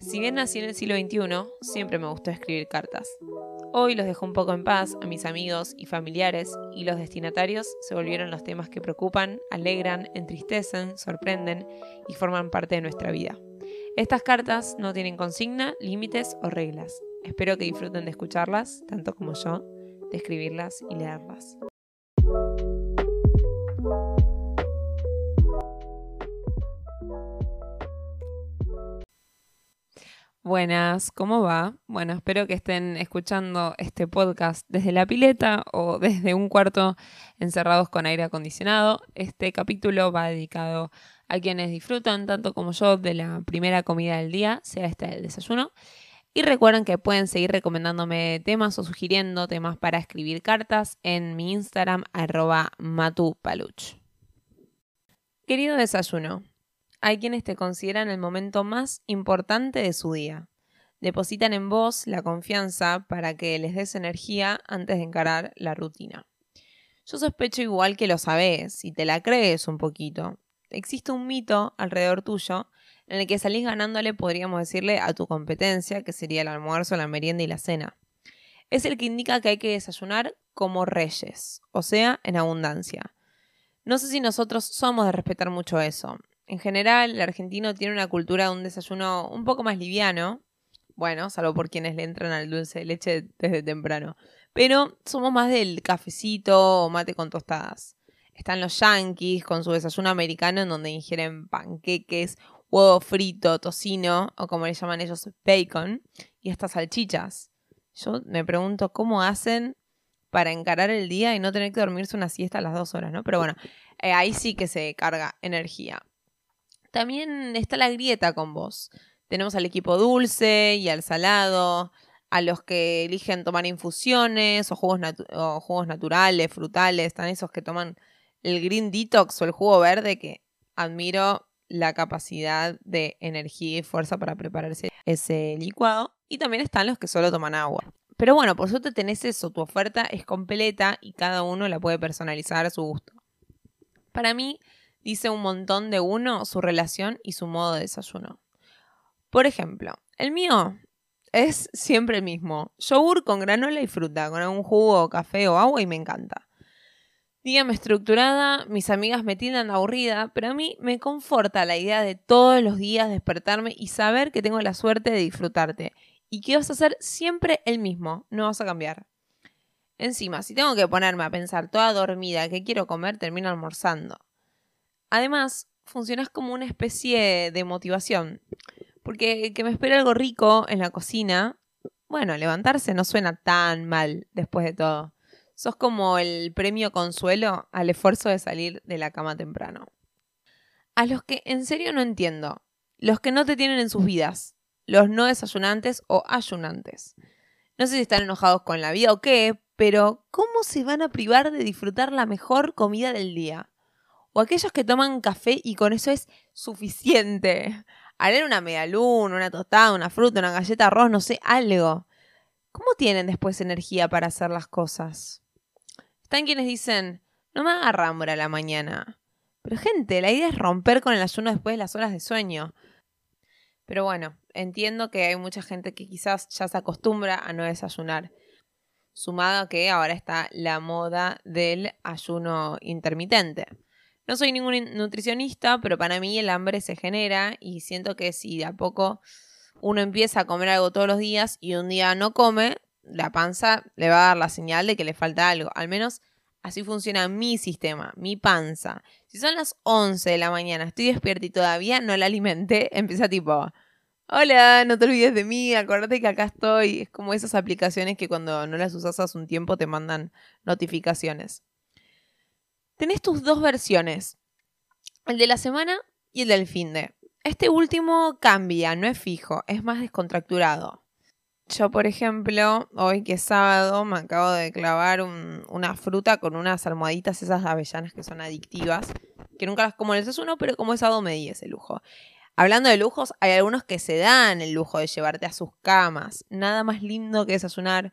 Si bien nací en el siglo XXI, siempre me gustó escribir cartas. Hoy los dejo un poco en paz a mis amigos y familiares y los destinatarios se volvieron los temas que preocupan, alegran, entristecen, sorprenden y forman parte de nuestra vida. Estas cartas no tienen consigna, límites o reglas. Espero que disfruten de escucharlas, tanto como yo, de escribirlas y leerlas. Buenas, ¿cómo va? Bueno, espero que estén escuchando este podcast desde la pileta o desde un cuarto encerrados con aire acondicionado. Este capítulo va dedicado a quienes disfrutan tanto como yo de la primera comida del día, sea este el desayuno. Y recuerden que pueden seguir recomendándome temas o sugiriendo temas para escribir cartas en mi Instagram arroba matupaluch. Querido desayuno, hay quienes te consideran el momento más importante de su día. Depositan en vos la confianza para que les des energía antes de encarar la rutina. Yo sospecho igual que lo sabés y te la crees un poquito. Existe un mito alrededor tuyo en el que salís ganándole, podríamos decirle, a tu competencia, que sería el almuerzo, la merienda y la cena. Es el que indica que hay que desayunar como reyes, o sea, en abundancia. No sé si nosotros somos de respetar mucho eso. En general, el argentino tiene una cultura de un desayuno un poco más liviano. Bueno, salvo por quienes le entran al dulce de leche desde temprano. Pero somos más del cafecito o mate con tostadas. Están los yankees con su desayuno americano en donde ingieren panqueques, huevo frito, tocino o como le llaman ellos, bacon y estas salchichas. Yo me pregunto cómo hacen para encarar el día y no tener que dormirse una siesta a las dos horas, ¿no? Pero bueno, eh, ahí sí que se carga energía también está la grieta con vos. Tenemos al equipo dulce y al salado, a los que eligen tomar infusiones o jugos, naturales, frutales, están esos que toman el green detox o el jugo verde que admiro la capacidad de energía y fuerza para prepararse ese licuado. Y también están los que solo toman agua. Pero bueno, por suerte tenés eso, tu oferta es completa y cada uno la puede personalizar a su gusto. Para mí, dice un montón de uno su relación y su modo de desayuno. Por ejemplo, el mío es siempre el mismo. Yogur con granola y fruta, con algún jugo, café o agua y me encanta. Dígame estructurada, mis amigas me tildan aburrida, pero a mí me conforta la idea de todos los días despertarme y saber que tengo la suerte de disfrutarte y que vas a ser siempre el mismo, no vas a cambiar. Encima, si tengo que ponerme a pensar toda dormida qué quiero comer, termino almorzando. Además, funcionas como una especie de motivación. Porque que me espera algo rico en la cocina, bueno, levantarse no suena tan mal después de todo. Sos como el premio consuelo al esfuerzo de salir de la cama temprano. A los que en serio no entiendo, los que no te tienen en sus vidas, los no desayunantes o ayunantes. No sé si están enojados con la vida o qué, pero ¿cómo se van a privar de disfrutar la mejor comida del día? O aquellos que toman café y con eso es suficiente. Haré una media luna, una tostada, una fruta, una galleta, arroz, no sé, algo. ¿Cómo tienen después energía para hacer las cosas? Están quienes dicen, no me agarra hambre a la mañana. Pero gente, la idea es romper con el ayuno después de las horas de sueño. Pero bueno, entiendo que hay mucha gente que quizás ya se acostumbra a no desayunar. Sumado a que ahora está la moda del ayuno intermitente. No soy ningún nutricionista, pero para mí el hambre se genera y siento que si de a poco uno empieza a comer algo todos los días y un día no come, la panza le va a dar la señal de que le falta algo. Al menos así funciona mi sistema, mi panza. Si son las 11 de la mañana, estoy despierta y todavía no la alimenté, empieza tipo, hola, no te olvides de mí, acuérdate que acá estoy. Es como esas aplicaciones que cuando no las usas hace un tiempo te mandan notificaciones tenés tus dos versiones, el de la semana y el del fin de. Este último cambia, no es fijo, es más descontracturado. Yo, por ejemplo, hoy que es sábado, me acabo de clavar una fruta con unas almohaditas, esas avellanas que son adictivas, que nunca las como en el desayuno, pero como es sábado me di ese lujo. Hablando de lujos, hay algunos que se dan el lujo de llevarte a sus camas. Nada más lindo que desayunar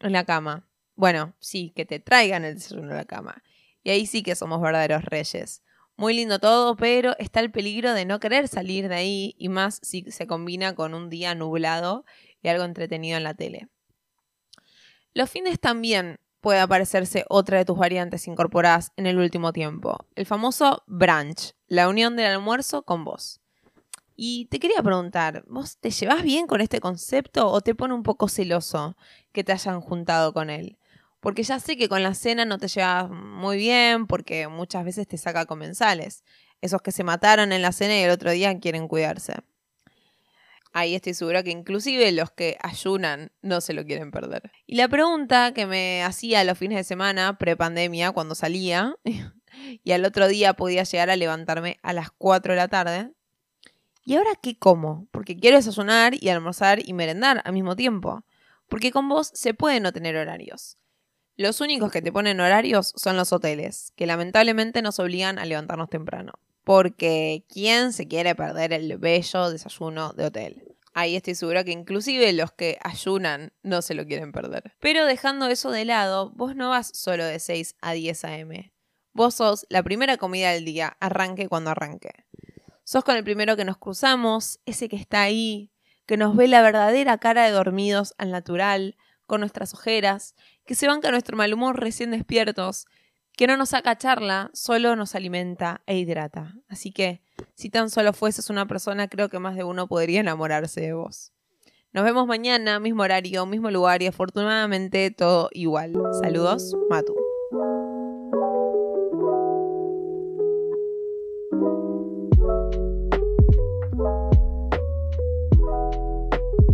en la cama. Bueno, sí, que te traigan el desayuno a la cama. Y ahí sí que somos verdaderos reyes. Muy lindo todo, pero está el peligro de no querer salir de ahí y más si se combina con un día nublado y algo entretenido en la tele. Los fines también puede aparecerse otra de tus variantes incorporadas en el último tiempo, el famoso brunch, la unión del almuerzo con vos. Y te quería preguntar, ¿vos te llevas bien con este concepto o te pone un poco celoso que te hayan juntado con él? Porque ya sé que con la cena no te llevas muy bien porque muchas veces te saca comensales, esos que se mataron en la cena y el otro día quieren cuidarse. Ahí estoy segura que inclusive los que ayunan no se lo quieren perder. Y la pregunta que me hacía los fines de semana, pre-pandemia, cuando salía, y al otro día podía llegar a levantarme a las 4 de la tarde. ¿Y ahora qué como? Porque quiero desayunar y almorzar y merendar al mismo tiempo. Porque con vos se puede no tener horarios. Los únicos que te ponen horarios son los hoteles, que lamentablemente nos obligan a levantarnos temprano porque ¿quién se quiere perder el bello desayuno de hotel? Ahí estoy segura que inclusive los que ayunan no se lo quieren perder. Pero dejando eso de lado, vos no vas solo de 6 a 10 a.m. Vos sos la primera comida del día, arranque cuando arranque. Sos con el primero que nos cruzamos, ese que está ahí, que nos ve la verdadera cara de dormidos al natural, con nuestras ojeras, que se banca nuestro mal humor recién despiertos, que no nos saca charla, solo nos alimenta e hidrata. Así que, si tan solo fueses una persona, creo que más de uno podría enamorarse de vos. Nos vemos mañana, mismo horario, mismo lugar y afortunadamente todo igual. Saludos, Matu.